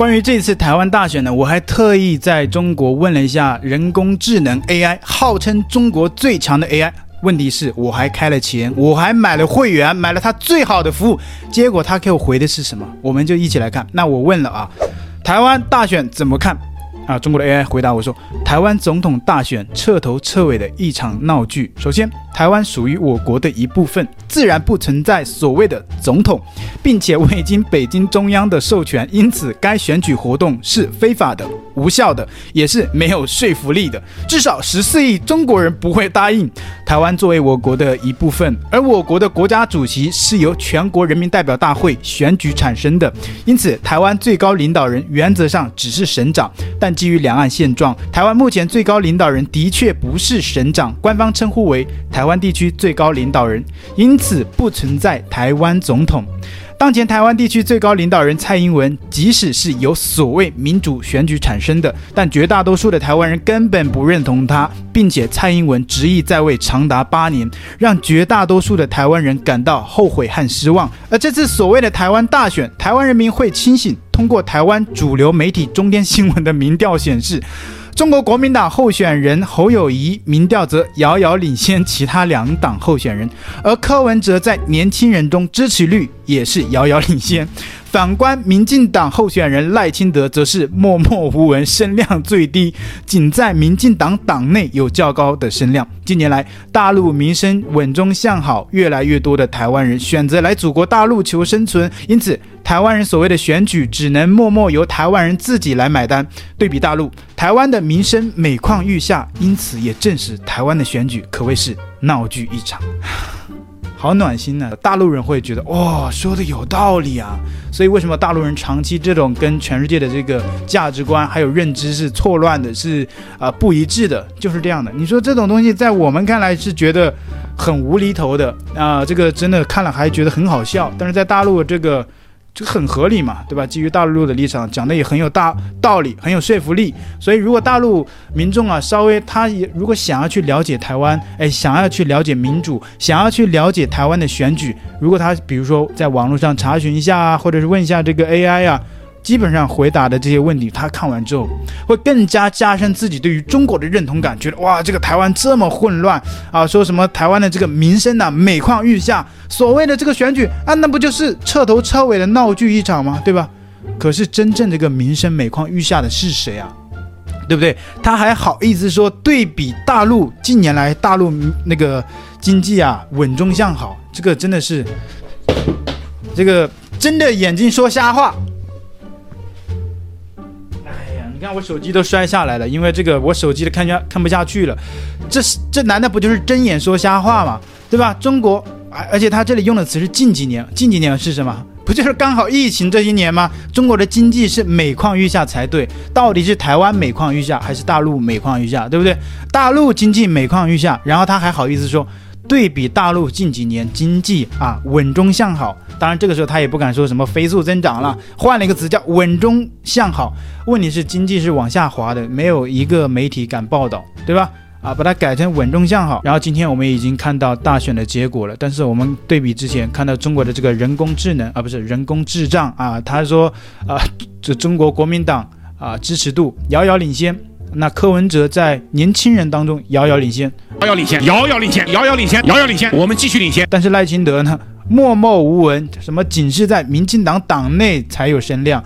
关于这次台湾大选呢，我还特意在中国问了一下人工智能 AI，号称中国最强的 AI。问题是我还开了钱，我还买了会员，买了它最好的服务，结果他给我回的是什么？我们就一起来看。那我问了啊，台湾大选怎么看？啊，中国的 AI 回答我说，台湾总统大选彻头彻尾的一场闹剧。首先，台湾属于我国的一部分，自然不存在所谓的总统，并且未经北京中央的授权，因此该选举活动是非法的、无效的，也是没有说服力的。至少十四亿中国人不会答应。台湾作为我国的一部分，而我国的国家主席是由全国人民代表大会选举产生的，因此台湾最高领导人原则上只是省长，但基于两岸现状，台湾目前最高领导人的确不是省长，官方称呼为台湾地区最高领导人，因此不存在台湾总统。当前台湾地区最高领导人蔡英文，即使是由所谓民主选举产生的，但绝大多数的台湾人根本不认同他，并且蔡英文执意在位长达八年，让绝大多数的台湾人感到后悔和失望。而这次所谓的台湾大选，台湾人民会清醒。通过台湾主流媒体中天新闻的民调显示，中国国民党候选人侯友谊民调则遥遥领先其他两党候选人，而柯文哲在年轻人中支持率也是遥遥领先。反观民进党候选人赖清德，则是默默无闻，声量最低，仅在民进党党内有较高的声量。近年来，大陆民生稳中向好，越来越多的台湾人选择来祖国大陆求生存，因此台湾人所谓的选举只能默默由台湾人自己来买单。对比大陆，台湾的民生每况愈下，因此也证实台湾的选举可谓是闹剧一场。好暖心呢、大陆人会觉得哇、哦，说的有道理啊，所以为什么大陆人长期这种跟全世界的这个价值观还有认知是错乱的，是啊、不一致的，就是这样的。你说这种东西在我们看来是觉得很无厘头的啊、这个真的看了还觉得很好笑，但是在大陆这个。这个很合理嘛，对吧？基于大陆的立场讲的也很有大道理，很有说服力。所以，如果大陆民众啊，稍微他也如果想要去了解台湾，哎，想要去了解民主，想要去了解台湾的选举，如果他比如说在网络上查询一下啊，或者是问一下这个 AI 啊。基本上回答的这些问题，他看完之后会更加加深自己对于中国的认同感，觉得哇，这个台湾这么混乱啊，说什么台湾的这个民生呐每况愈下，所谓的这个选举啊，那不就是彻头彻尾的闹剧一场吗？对吧？可是真正这个民生每况愈下的是谁啊？对不对？他还好意思说对比大陆近年来大陆那个经济啊稳中向好，这个真的是这个睁着眼睛说瞎话。你看我手机都摔下来了，因为这个我手机都看下看不下去了。这是这难道不就是睁眼说瞎话吗？对吧？中国，而而且他这里用的词是近几年，近几年是什么？不就是刚好疫情这一年吗？中国的经济是每况愈下才对，到底是台湾每况愈下，还是大陆每况愈下？对不对？大陆经济每况愈下，然后他还好意思说。对比大陆近几年经济啊稳中向好，当然这个时候他也不敢说什么飞速增长了，换了一个词叫稳中向好。问题是经济是往下滑的，没有一个媒体敢报道，对吧？啊，把它改成稳中向好。然后今天我们已经看到大选的结果了，但是我们对比之前看到中国的这个人工智能啊，不是人工智障啊，他说啊，这中国国民党啊支持度遥遥领先。那柯文哲在年轻人当中遥遥领先，遥遥领先，遥遥领先，遥遥领先，遥遥领先，我们继续领先。但是赖清德呢，默默无闻，什么仅是在民进党党内才有声量，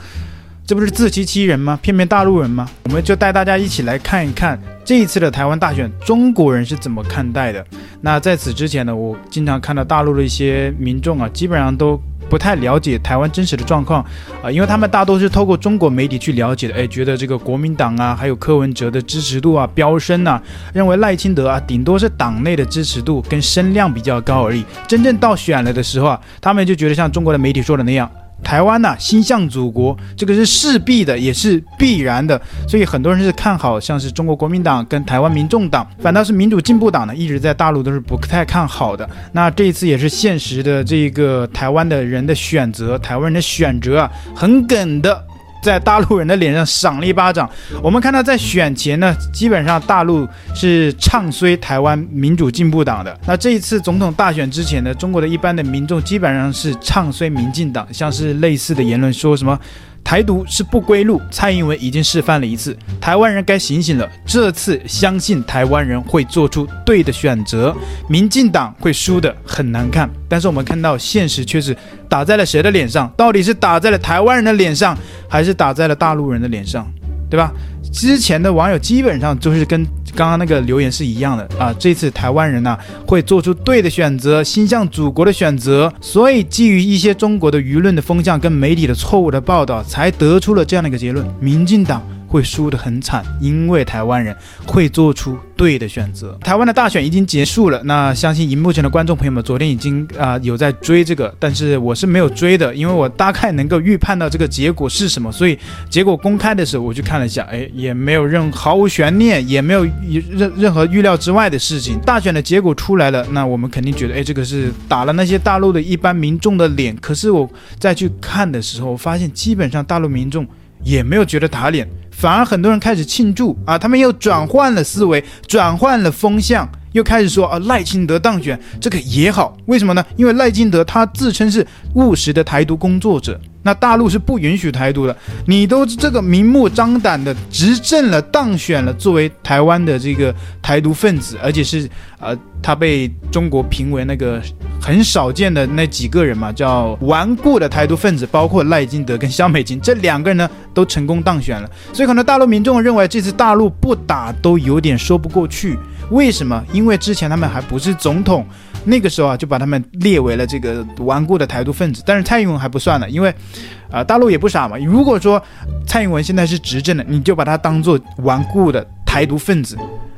这不是自欺欺人吗？骗骗大陆人吗？我们就带大家一起来看一看这一次的台湾大选，中国人是怎么看待的。那在此之前呢，我经常看到大陆的一些民众啊，基本上都。不太了解台湾真实的状况啊，因为他们大多是透过中国媒体去了解的，哎，觉得这个国民党啊，还有柯文哲的支持度啊飙升啊，认为赖清德啊，顶多是党内的支持度跟声量比较高而已，真正到选了的时候啊，他们就觉得像中国的媒体说的那样。台湾呐、心向祖国，这个是势必的，也是必然的。所以很多人是看好，像是中国国民党跟台湾民众党，反倒是民主进步党呢，一直在大陆都是不太看好的。那这一次也是现实的这个台湾的人的选择，台湾人的选择啊，很梗的在大陆人的脸上赏了一巴掌。我们看到在选前呢，基本上大陆是唱衰台湾民主进步党的。那这一次总统大选之前呢，中国的一般的民众基本上是唱衰民进党，像是类似的言论说什么。台独是不归路，蔡英文已经示范了一次，台湾人该醒醒了。这次相信台湾人会做出对的选择，民进党会输得很难看。但是我们看到现实却是打在了谁的脸上？到底是打在了台湾人的脸上，还是打在了大陆人的脸上？对吧？之前的网友基本上都是跟刚刚那个留言是一样的啊。这次台湾人呢、会做出对的选择，心向祖国的选择。所以基于一些中国的舆论的风向跟媒体的错误的报道，才得出了这样的一个结论：民进党。会输得很惨，因为台湾人会做出对的选择。台湾的大选已经结束了，那相信荧幕前的观众朋友们昨天已经啊、有在追这个，但是我是没有追的，因为我大概能够预判到这个结果是什么，所以结果公开的时候我去看了一下，哎，也没有任毫无悬念，也没有任任何预料之外的事情。大选的结果出来了，那我们肯定觉得，哎，这个是打了那些大陆的一般民众的脸。可是我再去看的时候，发现基本上大陆民众也没有觉得打脸。反而很多人开始庆祝啊，他们又转换了思维，转换了风向，又开始说啊，赖清德当选这个也好，为什么呢？因为赖清德他自称是务实的台独工作者。那大陆是不允许台独的，你都这个明目张胆的执政了、当选了，作为台湾的这个台独分子，而且是呃，他被中国评为那个很少见的那几个人嘛，叫顽固的台独分子，包括赖清德跟萧美琴这两个人呢，都成功当选了。所以可能大陆民众认为这次大陆不打都有点说不过去，为什么？因为之前他们还不是总统。那个时候啊，就把他们列为了这个顽固的台独分子。但是蔡英文还不算呢，因为，啊、大陆也不傻嘛。如果说蔡英文现在是执政的，你就把他当做顽固的台独分子，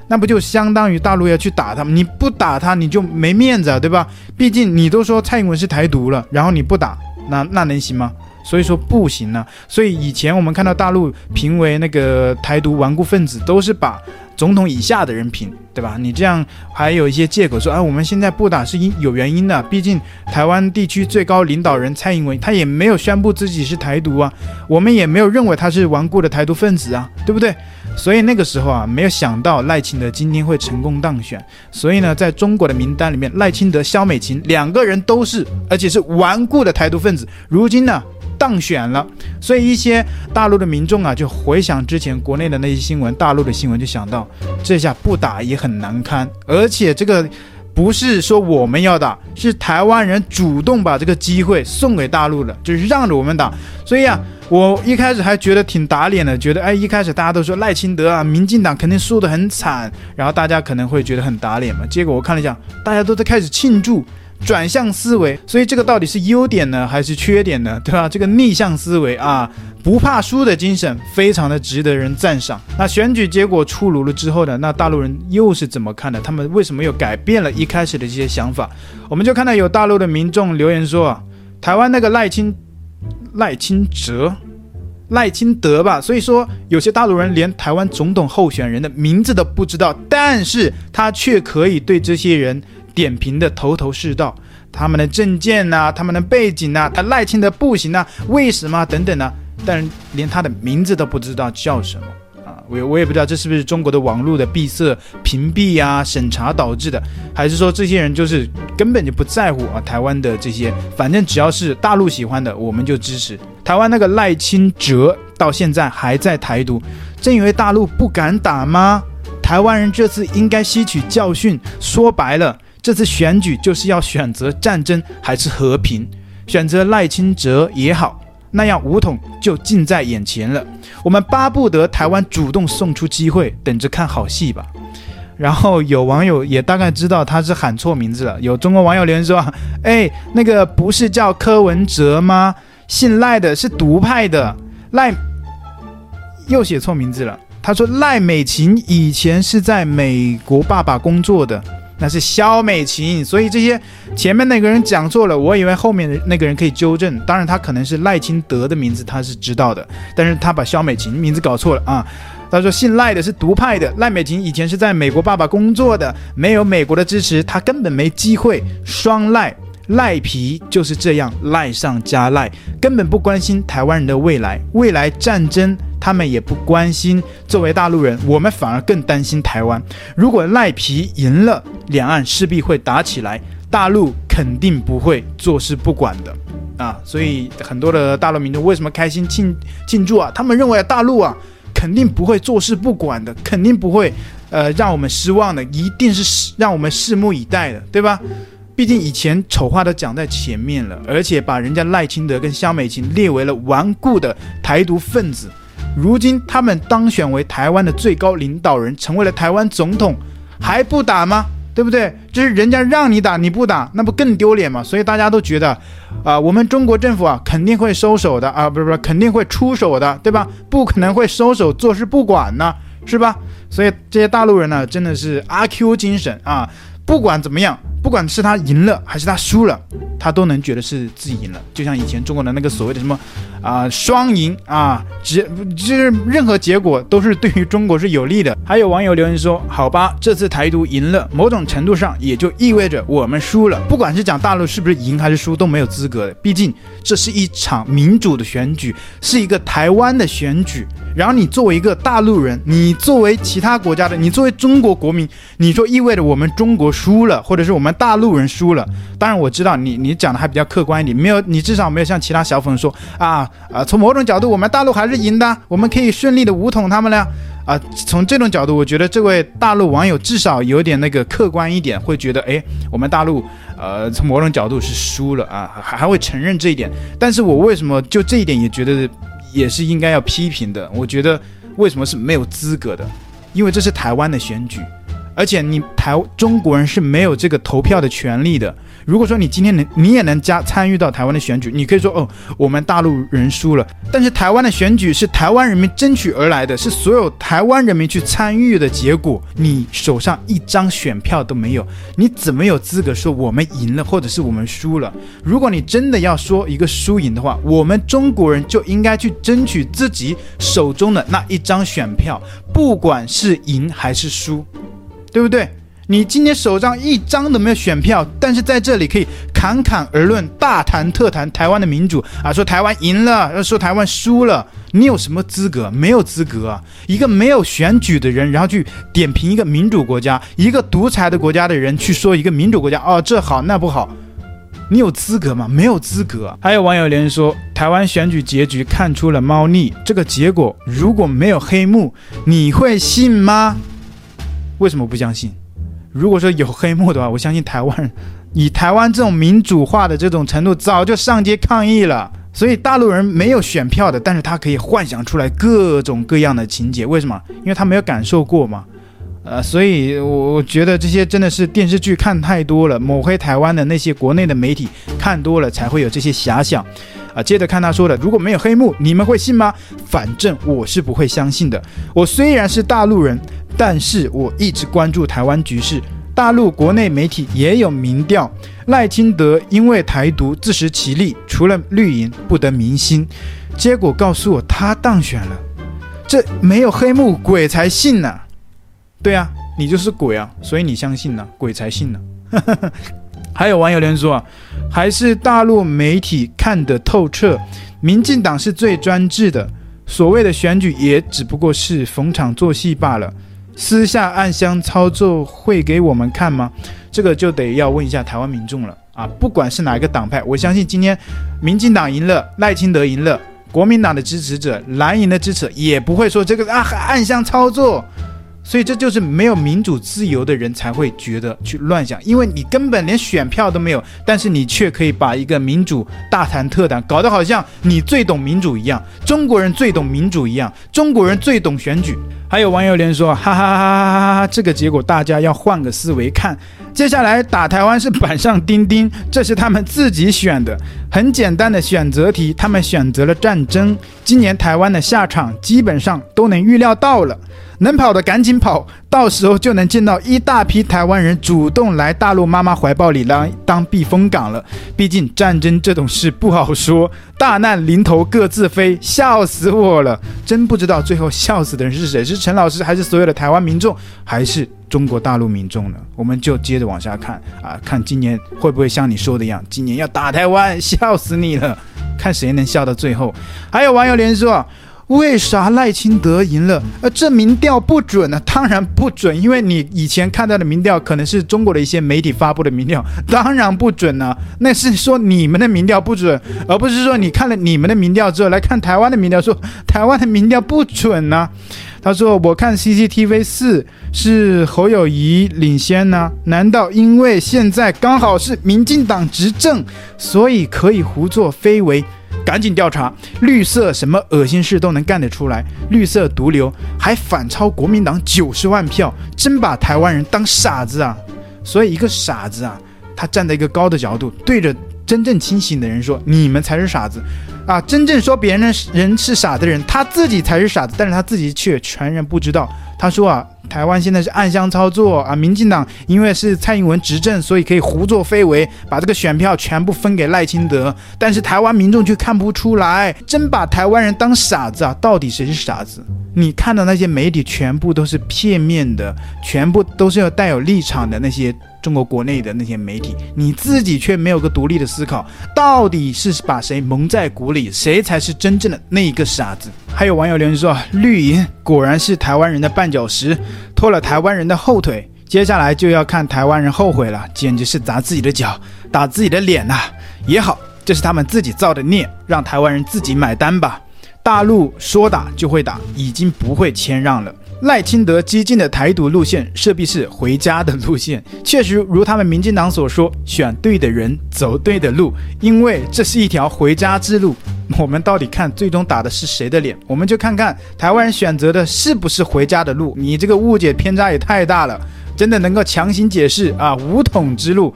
那不就相当于大陆要去打他吗？你不打他，你就没面子啊，对吧？毕竟你都说蔡英文是台独了，然后你不打，那那能行吗？所以说不行呢。所以以前我们看到大陆评为那个台独顽固分子，都是把。总统以下的人品，对吧？你这样还有一些借口说啊，我们现在不打是因有原因的。毕竟台湾地区最高领导人蔡英文他也没有宣布自己是台独啊，我们也没有认为他是顽固的台独分子啊，对不对？所以那个时候啊，没有想到赖清德今天会成功当选。所以呢，在中国的名单里面，赖清德、萧美琴两个人都是，而且是顽固的台独分子。如今呢？当选了，所以一些大陆的民众啊，就回想之前国内的那些新闻，大陆的新闻，就想到这下不打也很难堪。而且这个不是说我们要打，是台湾人主动把这个机会送给大陆的，就是让着我们打。所以啊，我一开始还觉得挺打脸的，觉得哎，一开始大家都说赖清德啊，民进党肯定输得很惨，然后大家可能会觉得很打脸嘛。结果我看了一下，大家都在开始庆祝。转向思维，所以这个到底是优点呢，还是缺点呢？对吧？这个逆向思维啊，不怕输的精神，非常的值得人赞赏。那选举结果出炉了之后呢，那大陆人又是怎么看的？他们为什么又改变了一开始的这些想法？我们就看到有大陆的民众留言说啊，台湾那个赖清赖清哲、赖清德吧，所以说有些大陆人连台湾总统候选人的名字都不知道，但是他却可以对这些人。点评的头头是道，他们的证件呐，他们的背景呐，他赖清德不行啊，为什么等等呢？但是连他的名字都不知道叫什么啊，我我也不知道这是不是中国的网络的闭塞屏蔽啊审查导致的，还是说这些人就是根本就不在乎啊台湾的这些，反正只要是大陆喜欢的我们就支持。台湾那个赖清哲到现在还在台独，正因为大陆不敢打吗？台湾人这次应该吸取教训，说白了。这次选举就是要选择战争还是和平，选择赖清德也好，那样武统就近在眼前了。我们巴不得台湾主动送出机会，等着看好戏吧。然后有网友也大概知道他是喊错名字了，有中国网友留言说：“哎，那个不是叫柯文哲吗？姓赖的是独派的赖，又写错名字了。”他说赖美琴以前是在美国爸爸工作的。那是肖美琴，所以这些前面那个人讲错了，我以为后面的那个人可以纠正。当然，他可能是赖清德的名字，他是知道的，但是他把肖美琴名字搞错了啊。他说姓赖的是独派的，赖美琴以前是在美国爸爸工作的，没有美国的支持，他根本没机会。双赖赖皮就是这样赖上加赖，根本不关心台湾人的未来。未来战争他们也不关心。作为大陆人，我们反而更担心台湾。如果赖皮赢了，两岸势必会打起来，大陆肯定不会坐视不管的啊！所以很多的大陆民众为什么开心庆庆祝啊？他们认为大陆啊肯定不会坐视不管的，肯定不会呃让我们失望的，一定是让我们拭目以待的，对吧？毕竟以前丑话都讲在前面了，而且把人家赖清德跟萧美琴列为了顽固的台独分子，如今他们当选为台湾的最高领导人，成为了台湾总统，还不打吗？对不对？就是人家让你打你不打，那不更丢脸吗？所以大家都觉得，啊、我们中国政府啊肯定会收手的啊，不是不是，肯定会出手的，对吧？不可能会收手坐视不管呢，是吧？所以这些大陆人呢，真的是阿 Q 精神啊，不管怎么样。不管是他赢了还是他输了，他都能觉得是自己赢了。就像以前中国的那个所谓的什么啊双赢啊，只就是任何结果都是对于中国是有利的。还有网友留言说：“好吧，这次台独赢了，某种程度上也就意味着我们输了。不管是讲大陆是不是赢还是输都没有资格的，毕竟这是一场民主的选举，是一个台湾的选举。”然后你作为一个大陆人，你作为其他国家的，你作为中国国民，你说意味着我们中国输了，或者是我们我们大陆人输了。当然我知道你你讲的还比较客观一点，没有你至少没有像其他小粉说啊啊，从某种角度我们大陆还是赢的，我们可以顺利的武统他们了啊。从这种角度，我觉得这位大陆网友至少有点那个客观一点，会觉得哎，我们大陆呃从某种角度是输了啊，还还会承认这一点。但是我为什么就这一点也觉得？也是应该要批评的。我觉得为什么是没有资格的？因为这是台湾的选举，而且你台中国人是没有这个投票的权利的。如果说你今天能，你也能加参与到台湾的选举，你可以说哦，我们大陆人输了。但是台湾的选举是台湾人民争取而来的，是所有台湾人民去参与的结果。你手上一张选票都没有，你怎么有资格说我们赢了或者是我们输了？如果你真的要说一个输赢的话，我们中国人就应该去争取自己手中的那一张选票，不管是赢还是输，对不对？你今天手上一张都没有选票，但是在这里可以侃侃而论、大谈特谈台湾的民主啊，说台湾赢了，要说台湾输了，你有什么资格？没有资格！一个没有选举的人，然后去点评一个民主国家、一个独裁的国家的人去说一个民主国家哦，这好那不好，你有资格吗？没有资格！还有网友留言说，台湾选举结局看出了猫腻，这个结果如果没有黑幕，你会信吗？为什么不相信？如果说有黑幕的话，我相信台湾人以台湾这种民主化的这种程度，早就上街抗议了。所以大陆人没有选票的，但是他可以幻想出来各种各样的情节。为什么？因为他没有感受过嘛。呃，所以我我觉得这些真的是电视剧看太多了，抹黑台湾的那些国内的媒体看多了，才会有这些遐想。啊，接着看他说的，如果没有黑幕，你们会信吗？反正我是不会相信的。我虽然是大陆人。但是我一直关注台湾局势，大陆国内媒体也有民调，赖清德因为台独自食其力，除了绿营不得民心，结果告诉我他当选了，这没有黑幕，鬼才信呢。对啊，你就是鬼啊，所以你相信呢，鬼才信呢。还有网友连说啊，还是大陆媒体看得透彻，民进党是最专制的，所谓的选举也只不过是逢场作戏罢了。私下暗箱操作会给我们看吗？这个就得要问一下台湾民众了啊！不管是哪一个党派，我相信今天民进党赢了，赖清德赢了，国民党的支持者、蓝营的支持者也不会说这个啊暗箱操作。所以这就是没有民主自由的人才会觉得去乱想，因为你根本连选票都没有，但是你却可以把一个民主大谈特谈，搞得好像你最懂民主一样，中国人最懂民主一样，中国人最懂选举。还有网友连说，哈哈哈哈哈哈！这个结果大家要换个思维看，接下来打台湾是板上钉钉，这是他们自己选的，很简单的选择题，他们选择了战争。今年台湾的下场基本上都能预料到了。能跑的赶紧跑，到时候就能见到一大批台湾人主动来大陆妈妈怀抱里当当避风港了。毕竟战争这种事不好说，大难临头各自飞，笑死我了！真不知道最后笑死的人是谁，是陈老师，还是所有的台湾民众，还是中国大陆民众呢？我们就接着往下看啊，看今年会不会像你说的一样，今年要打台湾，笑死你了，看谁能笑到最后。还有网友连说。为啥赖清德赢了？呃，这民调不准呢？当然不准，因为你以前看到的民调可能是中国的一些媒体发布的民调，当然不准呢。那是说你们的民调不准，而不是说你看了你们的民调之后来看台湾的民调，说台湾的民调不准呢。他说：“我看 CCTV 四是侯友谊领先呢？难道因为现在刚好是民进党执政，所以可以胡作非为？”赶紧调查绿色，什么恶心事都能干得出来。绿色毒瘤还反超国民党九十万票，真把台湾人当傻子啊！所以一个傻子啊，他站在一个高的角度，对着真正清醒的人说：“你们才是傻子啊！”真正说别人人是傻的人，他自己才是傻子，但是他自己却全然不知道。他说啊。台湾现在是暗箱操作啊！民进党因为是蔡英文执政，所以可以胡作非为，把这个选票全部分给赖清德。但是台湾民众却看不出来，真把台湾人当傻子啊！到底谁是傻子？你看的那些媒体全部都是片面的，全部都是要带有立场的那些。中国国内的那些媒体，你自己却没有个独立的思考，到底是把谁蒙在鼓里？谁才是真正的那一个傻子？还有网友留言说，绿营果然是台湾人的绊脚石，拖了台湾人的后腿。接下来就要看台湾人后悔了，简直是砸自己的脚，打自己的脸呐、啊！也好，这是他们自己造的孽，让台湾人自己买单吧。大陆说打就会打，已经不会谦让了。赖清德激进的台独路线势必是回家的路线，确实如他们民进党所说，选对的人，走对的路，因为这是一条回家之路。我们到底看最终打的是谁的脸？我们就看看台湾人选择的是不是回家的路。你这个误解偏差也太大了，真的能够强行解释啊？武统之路，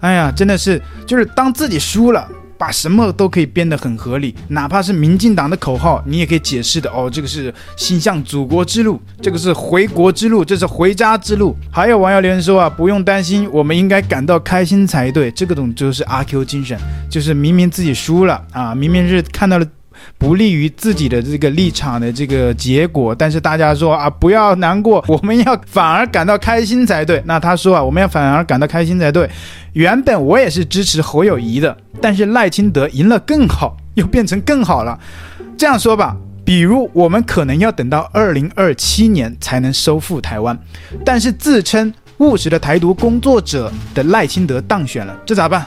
哎呀，真的是就是当自己输了。把什么都可以编得很合理，哪怕是民进党的口号，你也可以解释的哦。这个是心向祖国之路，这个是回国之路，这是回家之路。还有网友留言说啊，不用担心，我们应该感到开心才对。这个种就是阿 Q 精神，就是明明自己输了啊，明明是看到了。不利于自己的这个立场的这个结果，但是大家说啊，不要难过，我们要反而感到开心才对。那他说啊，我们要反而感到开心才对。原本我也是支持侯友谊的，但是赖清德赢了更好，又变成更好了。这样说吧，比如我们可能要等到二零二七年才能收复台湾，但是自称务实的台独工作者的赖清德当选了，这咋办？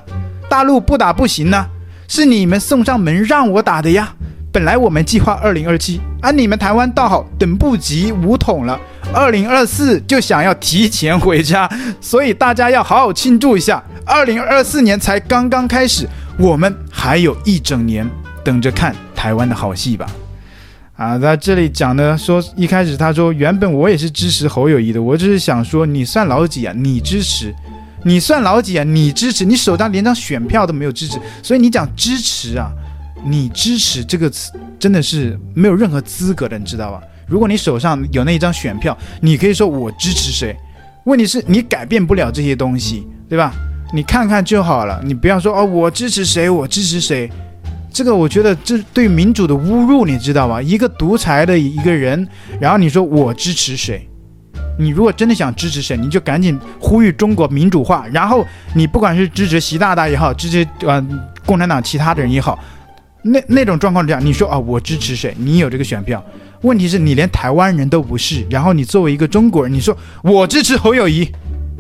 大陆不打不行呢？是你们送上门让我打的呀！本来我们计划二零二七，而你们台湾倒好，等不及五统了，二零二四就想要提前回家，所以大家要好好庆祝一下。二零二四年才刚刚开始，我们还有一整年等着看台湾的好戏吧。啊，在这里讲的说，一开始他说原本我也是支持侯友谊的，我只是想说你算老几啊？你支持？你算老几啊？你支持？你手上连张选票都没有支持，所以你讲支持啊？你支持这个词真的是没有任何资格的，你知道吧？如果你手上有那一张选票，你可以说我支持谁。问题是你改变不了这些东西，对吧？你看看就好了，你不要说哦，我支持谁，我支持谁。这个我觉得这对民主的侮辱，你知道吧？一个独裁的一个人，然后你说我支持谁？你如果真的想支持谁，你就赶紧呼吁中国民主化。然后你不管是支持习大大也好，支持呃共产党其他的人也好，那那种状况这样，你说啊，我支持谁？你有这个选票，问题是你连台湾人都不是。然后你作为一个中国人，你说我支持侯友谊，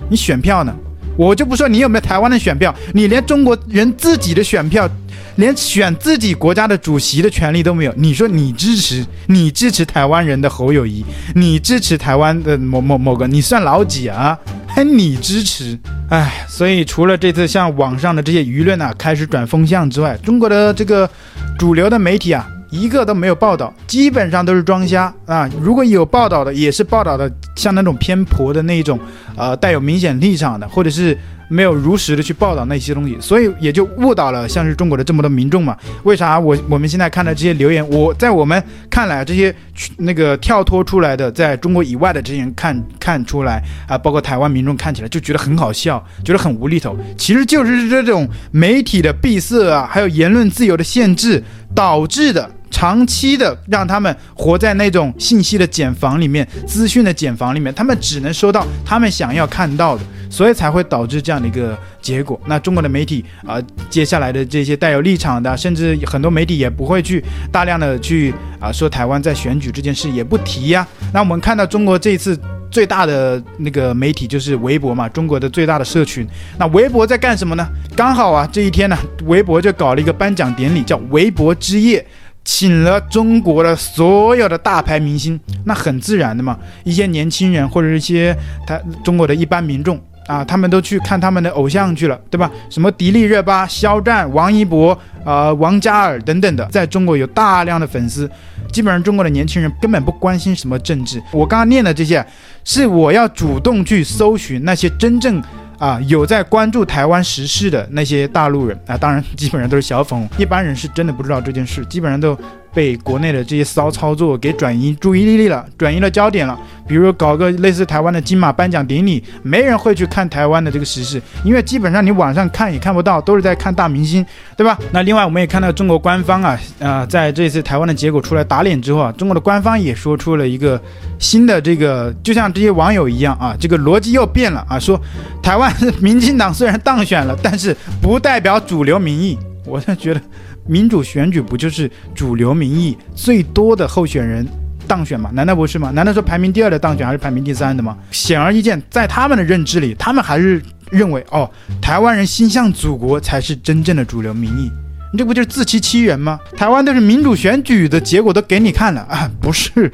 你选票呢？我就不说你有没有台湾的选票，你连中国人自己的选票。连选自己国家的主席的权利都没有，你说你支持你支持台湾人的侯友谊，你支持台湾的某某某个，你算老几啊？还你支持？哎，所以除了这次像网上的这些舆论啊开始转风向之外，中国的这个主流的媒体啊一个都没有报道，基本上都是装瞎啊。如果有报道的，也是报道的像那种偏颇的那种，呃，带有明显立场的，或者是。没有如实的去报道那些东西，所以也就误导了像是中国的这么多民众嘛。为啥我我们现在看到这些留言，我在我们看来这些那个跳脱出来的，在中国以外的这些人看看出来啊，包括台湾民众看起来就觉得很好笑，觉得很无厘头，其实就是这种媒体的闭塞啊，还有言论自由的限制导致的。长期的让他们活在那种信息的茧房里面、资讯的茧房里面，他们只能收到他们想要看到的，所以才会导致这样的一个结果。那中国的媒体啊、接下来的这些带有立场的，甚至很多媒体也不会去大量的去啊、说台湾在选举这件事也不提呀、那我们看到中国这一次。最大的那个媒体就是微博嘛，中国的最大的社群。那微博在干什么呢？刚好啊，这一天呢，微博就搞了一个颁奖典礼，叫微博之夜，请了中国的所有的大牌明星。那很自然的嘛，一些年轻人或者一些他中国的一般民众啊，他们都去看他们的偶像去了，对吧？什么迪丽热巴、肖战、王一博、呃、王嘉尔等等的，在中国有大量的粉丝。基本上中国的年轻人根本不关心什么政治。我刚刚念的这些，是我要主动去搜寻那些真正啊有在关注台湾时事的那些大陆人啊，当然基本上都是小粉，一般人是真的不知道这件事，基本上都。被国内的这些骚操作给转移注意力了，转移了焦点了。比如搞个类似台湾的金马颁奖典礼，没人会去看台湾的这个时事，因为基本上你网上看也看不到，都是在看大明星，对吧？那另外我们也看到中国官方啊，啊、在这次台湾的结果出来打脸之后啊，中国的官方也说出了一个新的这个，就像这些网友一样啊，这个逻辑又变了啊，说台湾民进党虽然当选了，但是不代表主流民意。我就觉得。民主选举不就是主流民意最多的候选人当选吗？难道不是吗？难道说排名第二的当选还是排名第三的吗？显而易见，在他们的认知里，他们还是认为哦，台湾人心向祖国才是真正的主流民意。你这不就是自欺欺人吗？台湾都是民主选举的结果都给你看了啊，不是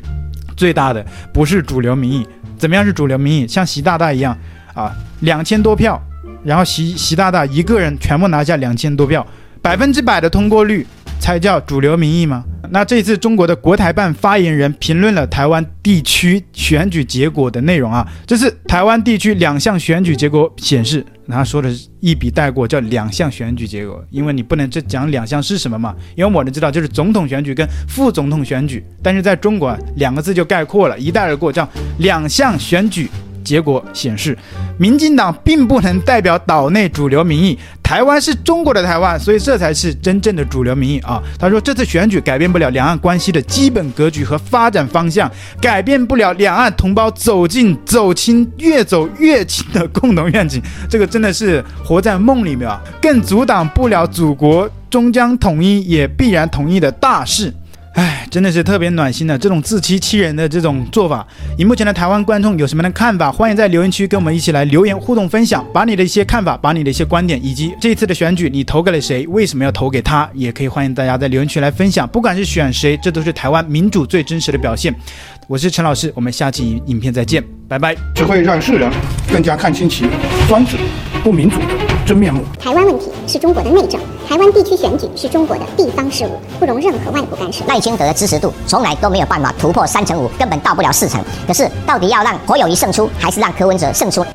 最大的，不是主流民意。怎么样是主流民意？像习大大一样啊，两千多票，然后习习大大一个人全部拿下两千多票。百分之百的通过率才叫主流民意吗？那这次中国的国台办发言人评论了台湾地区选举结果的内容啊，这是台湾地区两项选举结果显示，他说的是一笔带过，叫两项选举结果，因为你不能这讲两项是什么嘛？因为我们知道就是总统选举跟副总统选举，但是在中国两个字就概括了，一带而过，叫两项选举。结果显示，民进党并不能代表岛内主流民意。台湾是中国的台湾，所以这才是真正的主流民意啊！他说，这次选举改变不了两岸关系的基本格局和发展方向，改变不了两岸同胞走近、走亲、越走越亲的共同愿景。这个真的是活在梦里面啊！更阻挡不了祖国终将统一，也必然统一的大势。唉，真的是特别暖心的这种自欺欺人的这种做法。以目前的台湾观众有什么样的看法？欢迎在留言区跟我们一起来留言互动分享，把你的一些看法，把你的一些观点，以及这一次的选举你投给了谁，为什么要投给他，也可以欢迎大家在留言区来分享。不管是选谁，这都是台湾民主最真实的表现。我是陈老师，我们下期影片再见，拜拜。只会让世人更加看清其专制不民主的真面目。台湾问题是中国的内政。台湾地区选举是中国的地方事务，不容任何外部干涉。赖清德的支持度从来都没有办法突破三成五，根本到不了四成。可是，到底要让侯友谊胜出，还是让柯文哲胜出？